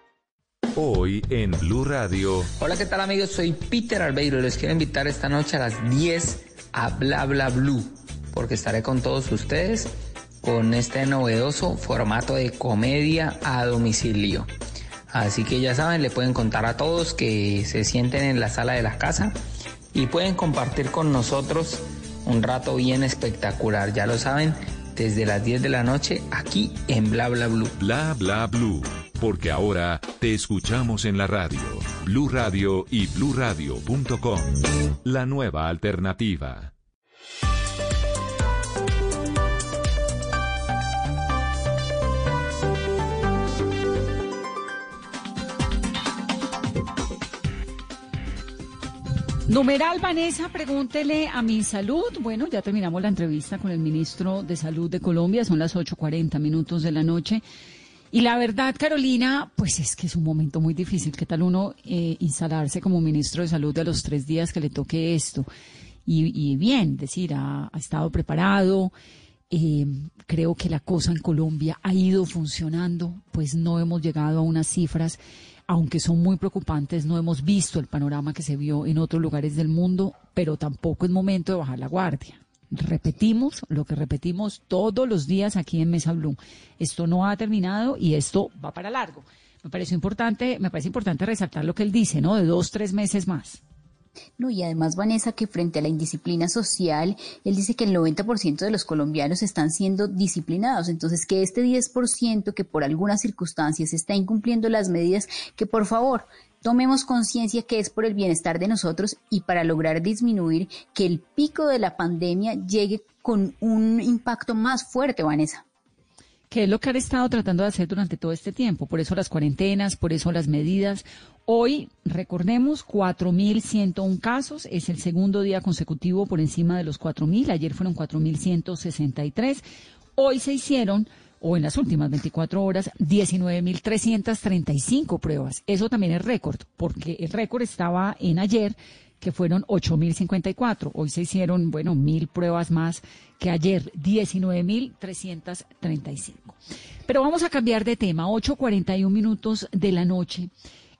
Hoy en Blue Radio. Hola, ¿qué tal amigos? Soy Peter Albeiro. Les quiero invitar esta noche a las 10 a Bla Bla Blue, porque estaré con todos ustedes con este novedoso formato de comedia a domicilio. Así que ya saben, le pueden contar a todos que se sienten en la sala de la casa y pueden compartir con nosotros un rato bien espectacular. Ya lo saben, desde las 10 de la noche aquí en Bla Bla Blue. Bla Bla Blue, porque ahora te escuchamos en la radio, Blue Radio y bluradio.com. La nueva alternativa. Numeral Vanessa, pregúntele a mi salud. Bueno, ya terminamos la entrevista con el ministro de Salud de Colombia, son las 8.40 minutos de la noche. Y la verdad, Carolina, pues es que es un momento muy difícil. ¿Qué tal uno eh, instalarse como ministro de Salud de los tres días que le toque esto? Y, bien, decir, ha, estado preparado. Eh, creo que la cosa en Colombia ha ido funcionando, pues no hemos llegado a unas cifras aunque son muy preocupantes, no hemos visto el panorama que se vio en otros lugares del mundo, pero tampoco es momento de bajar la guardia. Repetimos lo que repetimos todos los días aquí en Mesa Blue. Esto no ha terminado y esto va para largo. Me parece importante, me parece importante resaltar lo que él dice, ¿no? De dos, tres meses más. No, y además, Vanessa, que frente a la indisciplina social, él dice que el 90% de los colombianos están siendo disciplinados. Entonces, que este 10% que por algunas circunstancias está incumpliendo las medidas, que por favor tomemos conciencia que es por el bienestar de nosotros y para lograr disminuir que el pico de la pandemia llegue con un impacto más fuerte, Vanessa que es lo que han estado tratando de hacer durante todo este tiempo. Por eso las cuarentenas, por eso las medidas. Hoy, recordemos, 4.101 casos. Es el segundo día consecutivo por encima de los 4.000. Ayer fueron 4.163. Hoy se hicieron, o en las últimas 24 horas, 19.335 pruebas. Eso también es récord, porque el récord estaba en ayer que fueron 8.054. Hoy se hicieron, bueno, mil pruebas más que ayer, 19.335. Pero vamos a cambiar de tema, 8.41 minutos de la noche.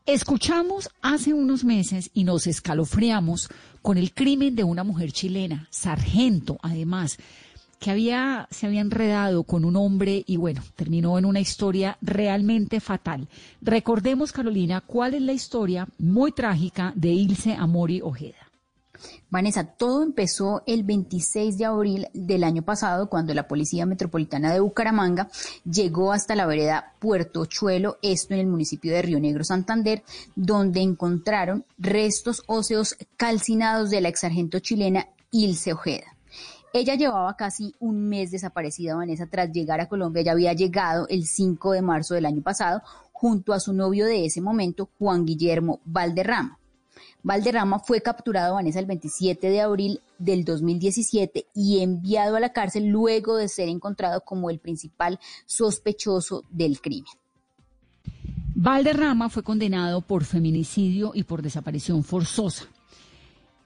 Escuchamos hace unos meses y nos escalofriamos con el crimen de una mujer chilena, sargento además, que había, se había enredado con un hombre y bueno, terminó en una historia realmente fatal. Recordemos, Carolina, cuál es la historia muy trágica de Ilse Amori Ojeda. Vanessa, todo empezó el 26 de abril del año pasado cuando la Policía Metropolitana de Bucaramanga llegó hasta la vereda Puerto Chuelo, esto en el municipio de Río Negro, Santander, donde encontraron restos óseos calcinados de la exargento chilena Ilse Ojeda. Ella llevaba casi un mes desaparecida, Vanessa, tras llegar a Colombia. Ella había llegado el 5 de marzo del año pasado junto a su novio de ese momento, Juan Guillermo Valderrama. Valderrama fue capturado, Vanessa, el 27 de abril del 2017 y enviado a la cárcel luego de ser encontrado como el principal sospechoso del crimen. Valderrama fue condenado por feminicidio y por desaparición forzosa.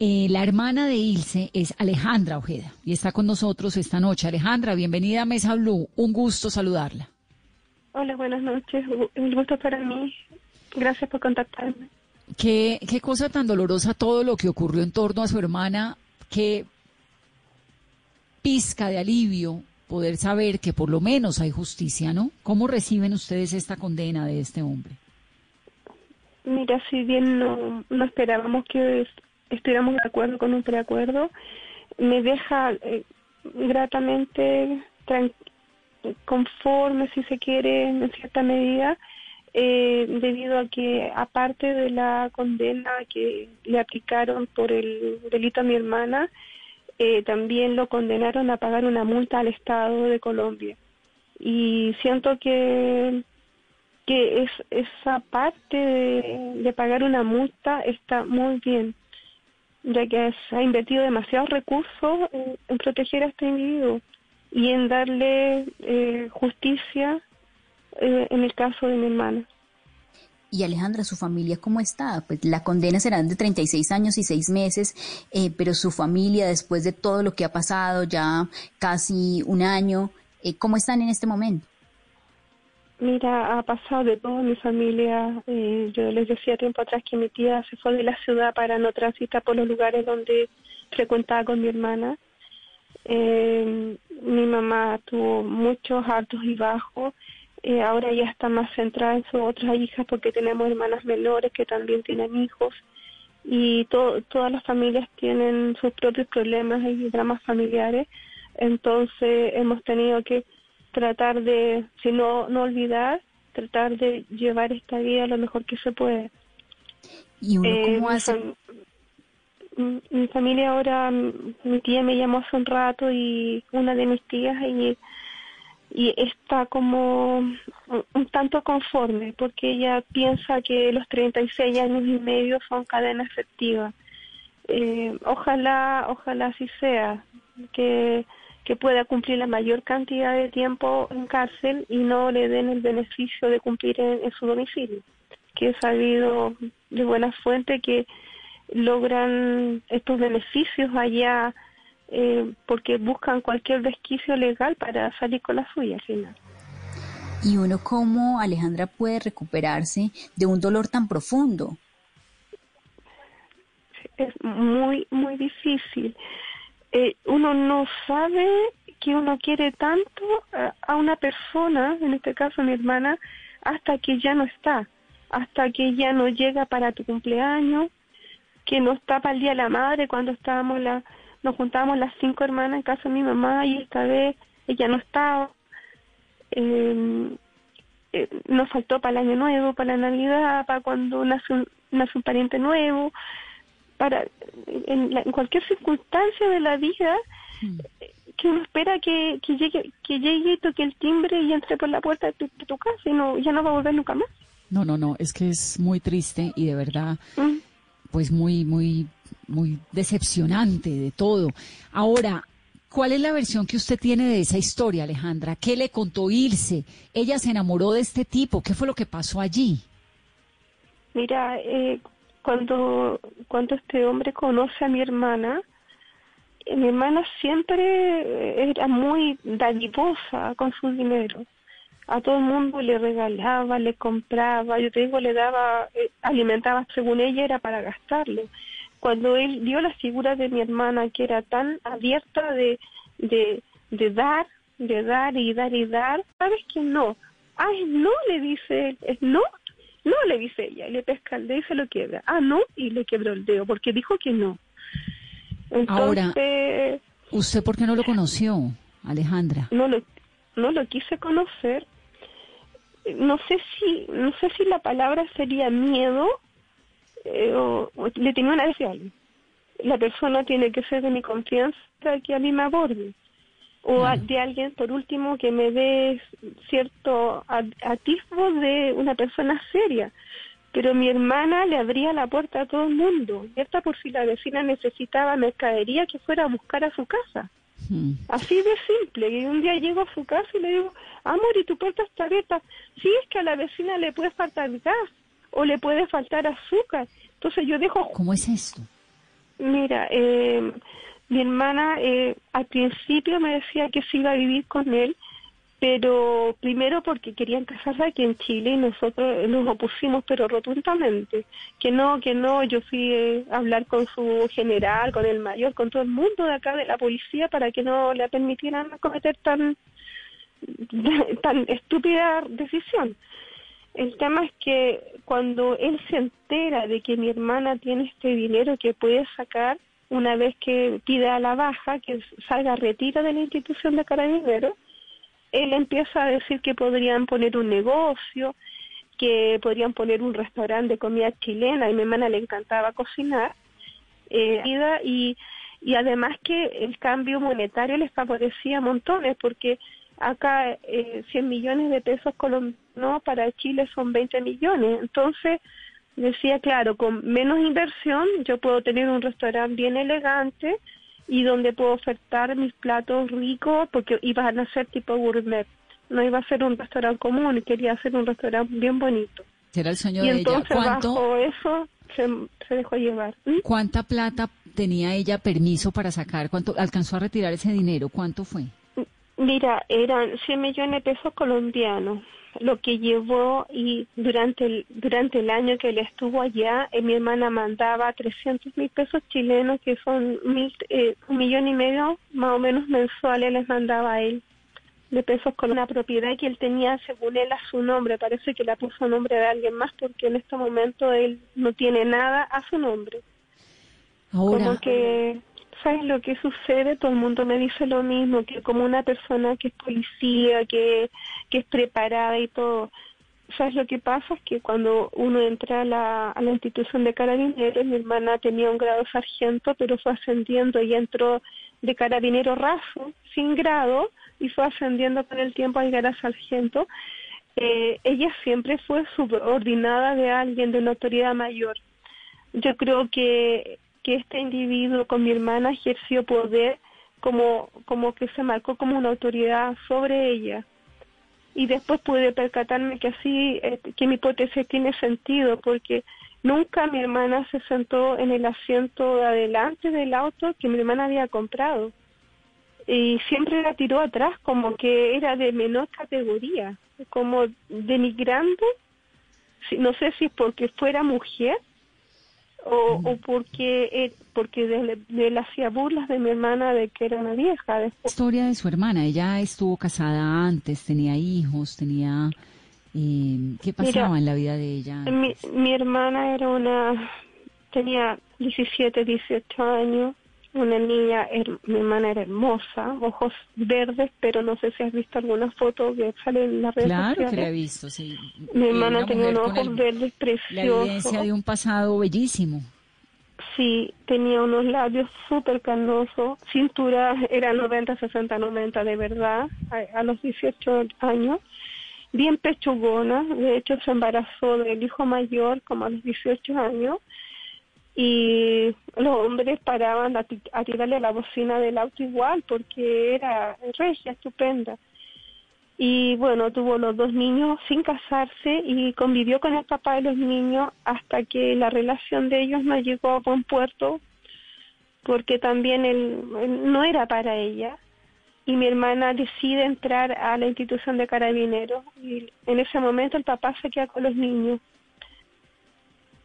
Eh, la hermana de Ilse es Alejandra Ojeda y está con nosotros esta noche. Alejandra, bienvenida a Mesa Blue. Un gusto saludarla. Hola, buenas noches. Un gusto para mí. Gracias por contactarme. Qué, qué cosa tan dolorosa todo lo que ocurrió en torno a su hermana. Qué pizca de alivio poder saber que por lo menos hay justicia, ¿no? ¿Cómo reciben ustedes esta condena de este hombre? Mira, si bien no, no esperábamos que estuviéramos de acuerdo con un preacuerdo, me deja eh, gratamente conforme, si se quiere, en cierta medida, eh, debido a que, aparte de la condena que le aplicaron por el delito a mi hermana, eh, también lo condenaron a pagar una multa al Estado de Colombia. Y siento que que es, esa parte de pagar una multa está muy bien ya que se ha invertido demasiados recursos en, proteger a este individuo y en darle eh, justicia eh, en el caso de mi hermana. Y Alejandra, ¿su familia cómo está? Pues la condena será de 36 años y 6 meses, eh, pero su familia, después de todo lo que ha pasado, ya casi un año, ¿cómo están en este momento? Mira, ha pasado de todo mi familia. Eh, yo les decía tiempo atrás que mi tía se fue de la ciudad para no transitar por los lugares donde frecuentaba con mi hermana. Eh, mi mamá tuvo muchos altos y bajos. Eh, ahora ya está más centrada en sus otras hijas porque tenemos hermanas menores que también tienen hijos. y to- todas las familias tienen sus propios problemas y dramas familiares. Entonces hemos tenido que tratar de, si no, no olvidar, tratar de llevar esta vida lo mejor que se puede. ¿Y uno Eh, cómo hace? mi, mi familia ahora, mi tía me llamó hace un rato y una de mis tías y, y está como un, un tanto conforme porque ella piensa que los 36 años y medio son cadena efectiva. Eh, ojalá, ojalá así sea, que, que pueda cumplir la mayor cantidad de tiempo en cárcel y no le den el beneficio de cumplir en, en su domicilio, que he sabido de buena fuente que logran estos beneficios allá eh, porque buscan cualquier resquicio legal para salir con la suya al final. ¿Y uno cómo, Alejandra, puede recuperarse de un dolor tan profundo? es muy, muy difícil. Eh, uno no sabe que uno quiere tanto a, una persona, en este caso mi hermana, hasta que ya no está, hasta que ya no llega para tu cumpleaños, que no está para el Día de la Madre, cuando estábamos la, nos juntábamos las cinco hermanas en casa de mi mamá y esta vez ella no estaba. Eh, eh, nos faltó para el año nuevo, para la Navidad, para cuando nace un, nace un pariente nuevo para en, la- en cualquier circunstancia de la vida eh, que uno espera que, que llegue que llegue y toque el timbre y entre por la puerta de tu, de tu casa y no ya no va a volver nunca más No, no, no, es que es muy triste y de verdad, pues muy, muy, muy decepcionante de todo. Ahora, ¿cuál es la versión que usted tiene de esa historia, Alejandra? ¿Qué le contó Ilse? ¿Ella se enamoró de este tipo? ¿Qué fue lo que pasó allí? mira eh, cuando cuando este hombre conoce a mi hermana eh, mi hermana siempre eh, era muy dadivosa con su dinero a todo el mundo le regalaba, le compraba, yo te digo, le daba, eh, alimentaba según ella era para gastarlo. Cuando él vio la figura de mi hermana que era tan abierta de, de, de dar, de dar y dar y dar, sabes que no. Es no, le dice él, es no, no, le dice ella, y le pesca el dedo y se lo quiebra. Ah, no, y le quebró el dedo porque dijo que no. Ahora, Entonces, ¿usted por qué no lo conoció, Alejandra? no lo no lo quise conocer no sé si no sé si la palabra sería miedo eh, o, o le tenía una algo la persona tiene que ser de mi confianza para que a mí me aborde o a- de alguien por último que me dé cierto atisbo de una persona seria pero mi hermana le abría la puerta a todo el mundo y hasta por si la vecina necesitaba mercadería que fuera a buscar a su casa Así de simple. Y un día llego a su casa y le digo, amor, ¿y tu puerta está abierta? Sí, es que a la vecina le puede faltar gas o le puede faltar azúcar. Entonces yo dejo... ¿Cómo es esto? Mira, eh, mi hermana eh, al principio me decía que se iba a vivir con él, pero primero porque querían casarse aquí en Chile y nosotros nos opusimos, pero rotundamente. Que no, que no, yo fui eh, a hablar con su general, con el mayor, con todo el mundo de acá de la policía para que no le permitieran cometer tan, tan estúpida decisión. El tema es que cuando él se entera de que mi hermana tiene este dinero que puede sacar una vez que pida la baja, que salga retiro de la institución de carabineros, él empieza a decir que podrían poner un negocio, que podrían poner un restaurante de comida chilena, y a mi hermana le encantaba cocinar, eh, y, y además que el cambio monetario les favorecía montones, porque acá eh, 100 millones de pesos colombianos para Chile son 20 millones, entonces decía, claro, con menos inversión yo puedo tener un restaurante bien elegante, y donde puedo ofertar mis platos ricos porque iban a ser tipo gourmet. No iba a ser un restaurante común, quería hacer un restaurante bien bonito. Era el sueño y de ella. ¿Cuánto, bajo eso se, se dejó llevar. ¿Mm? ¿Cuánta plata tenía ella permiso para sacar? ¿Cuánto alcanzó a retirar ese dinero? ¿Cuánto fue? Mira, eran 100 millones de pesos colombianos, lo que llevó y durante el, durante el año que él estuvo allá, eh, mi hermana mandaba 300 mil pesos chilenos, que son mil, eh, un millón y medio más o menos mensuales, les mandaba a él de pesos con una propiedad que él tenía, según él, a su nombre. Parece que la puso a nombre de alguien más porque en este momento él no tiene nada a su nombre. Ahora, Como que, ¿sabes lo que sucede? Todo el mundo me dice lo mismo, que como una persona que es policía, que, que es preparada y todo. ¿Sabes lo que pasa? Es que cuando uno entra a la, a la institución de carabineros, mi hermana tenía un grado sargento, pero fue ascendiendo y entró de carabinero raso, sin grado, y fue ascendiendo con el tiempo a llegar a sargento. Eh, ella siempre fue subordinada de alguien, de una autoridad mayor. Yo creo que, que este individuo con mi hermana ejerció poder como, como que se marcó como una autoridad sobre ella y después pude percatarme que así, eh, que mi hipótesis tiene sentido, porque nunca mi hermana se sentó en el asiento de adelante del auto que mi hermana había comprado. Y siempre la tiró atrás, como que era de menor categoría, como denigrando, no sé si porque fuera mujer o, o porque eh, porque de, de él hacía burlas de mi hermana de que era una vieja. Después historia de su hermana. Ella estuvo casada antes, tenía hijos, tenía... eh, ¿Qué pasaba Mira, en la vida de ella? Mi, mi hermana era una, tenía 17, 18 años, una niña, her- mi hermana era hermosa, ojos verdes, pero no sé si has visto alguna foto que sale en las redes Claro que la he sociales. visto, sí. Mi hermana tenía unos ojos el- verdes La evidencia preciosos. de un pasado bellísimo. Sí, tenía unos labios súper canosos, cintura era 90, 60, 90 de verdad, a, a los 18 años, bien pechugona, de hecho se embarazó del hijo mayor como a los 18 años y los hombres paraban a, a tirarle a la bocina del auto igual porque era regia, estupenda. Y bueno, tuvo los dos niños sin casarse y convivió con el papá de los niños hasta que la relación de ellos no llegó a buen puerto, porque también él, él no era para ella. Y mi hermana decide entrar a la institución de carabineros y en ese momento el papá se queda con los niños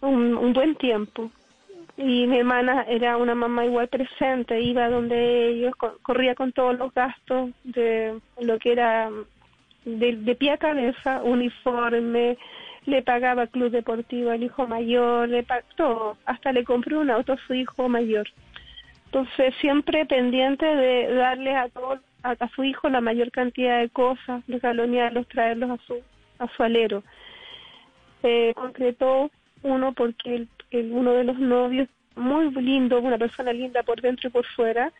un, un buen tiempo. Y mi hermana era una mamá igual presente, iba donde ellos, co- corría con todos los gastos de lo que era de, de pie a cabeza, uniforme, le pagaba club deportivo al hijo mayor, le pa- todo, hasta le compró un auto a su hijo mayor. Entonces siempre pendiente de darle a todo, a, a su hijo la mayor cantidad de cosas, regalonearlos, traerlos a su, a su alero. Eh, concretó uno porque el- uno de los novios, muy lindo, una persona linda por dentro y por fuera,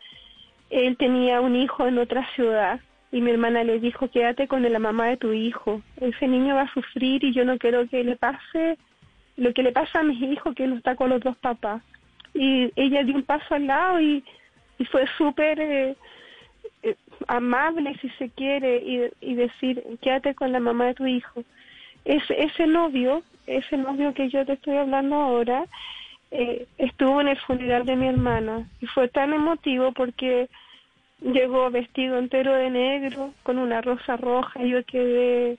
él tenía un hijo en otra ciudad y mi hermana le dijo, quédate con la mamá de tu hijo, ese niño va a sufrir y yo no quiero que le pase lo que le pasa a mi hijo que no está con los dos papás. Y ella dio un paso al lado y, y fue súper eh, eh, amable, si se quiere, y, y decir, quédate con la mamá de tu hijo. Ese, ese novio, ese novio que yo te estoy hablando ahora, eh, estuvo en el funeral de mi hermana. Y fue tan emotivo porque llegó vestido entero de negro con una rosa roja y yo quedé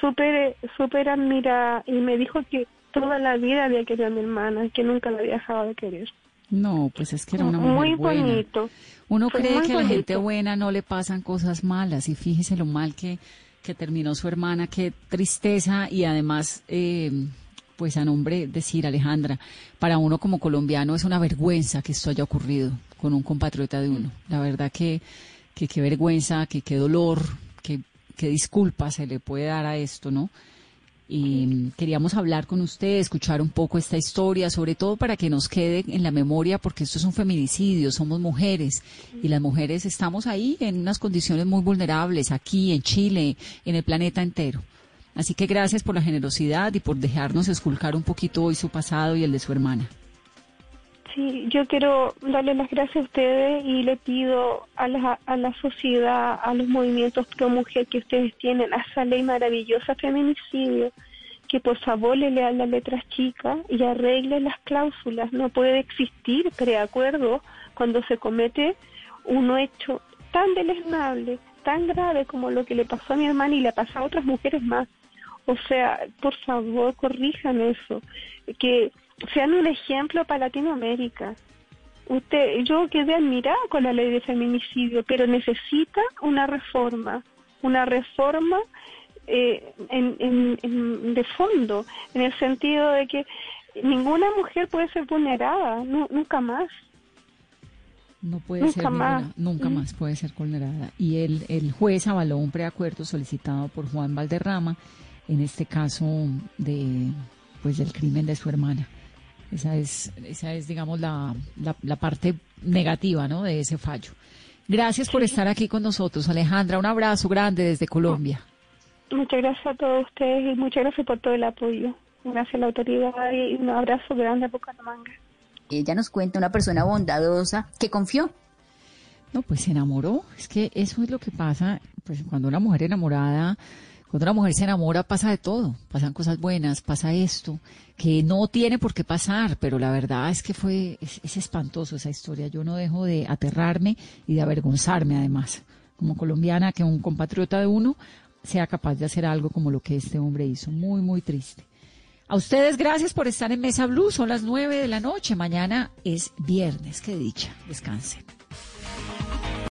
súper súper admirada. Y me dijo que toda la vida había querido a mi hermana que nunca la había dejado de querer. No, pues es que era una mujer muy buena. bonito. Uno Fue cree muy que a la gente buena no le pasan cosas malas y fíjese lo mal que, que terminó su hermana, qué tristeza y además, eh, pues a nombre decir Alejandra, para uno como colombiano es una vergüenza que esto haya ocurrido con un compatriota de uno. La verdad que que qué vergüenza, que qué dolor, que qué disculpa se le puede dar a esto, ¿no? Y queríamos hablar con usted, escuchar un poco esta historia, sobre todo para que nos quede en la memoria, porque esto es un feminicidio, somos mujeres y las mujeres estamos ahí en unas condiciones muy vulnerables, aquí, en Chile, en el planeta entero. Así que gracias por la generosidad y por dejarnos esculcar un poquito hoy su pasado y el de su hermana. Sí, yo quiero darle las gracias a ustedes y le pido a la, a la sociedad, a los movimientos pro mujer que ustedes tienen, a esa ley maravillosa feminicidio, que por favor le lean las letras chicas y arreglen las cláusulas. No puede existir preacuerdo cuando se comete un hecho tan deleznable, tan grave como lo que le pasó a mi hermana y le pasa a otras mujeres más. O sea, por favor, corrijan eso, que sean un ejemplo para Latinoamérica. Usted, yo quedé admirada con la ley de feminicidio, pero necesita una reforma, una reforma eh, en, en- en- de fondo, en el sentido de que ninguna mujer puede ser vulnerada, nunca más. No puede ser más. nunca más puede ser vulnerada. Y el, el juez avaló un preacuerdo solicitado por Juan Valderrama, en este caso de pues del crimen de su hermana. Esa es, esa es digamos, la, la, parte negativa ¿no? de ese fallo. Gracias por estar aquí con nosotros, Alejandra. Un abrazo grande desde Colombia. Muchas gracias a todos ustedes y muchas gracias por todo el apoyo. Gracias a la autoridad y un abrazo grande a Bucaramanga. Ella nos cuenta una persona bondadosa que confió. No, pues se enamoró. Es que eso es lo que pasa, pues cuando una mujer enamorada, cuando una mujer se enamora pasa de todo. Pasan cosas buenas, pasa esto, que no tiene por qué pasar, pero la verdad es que fue, es, es espantoso esa historia. Yo no dejo de aterrarme y de avergonzarme además, como colombiana, que un compatriota de uno sea capaz de hacer algo como lo que este hombre hizo. Muy, muy triste. A ustedes gracias por estar en Mesa Blue. Son las nueve de la noche. Mañana es viernes. Qué dicha. Descansen.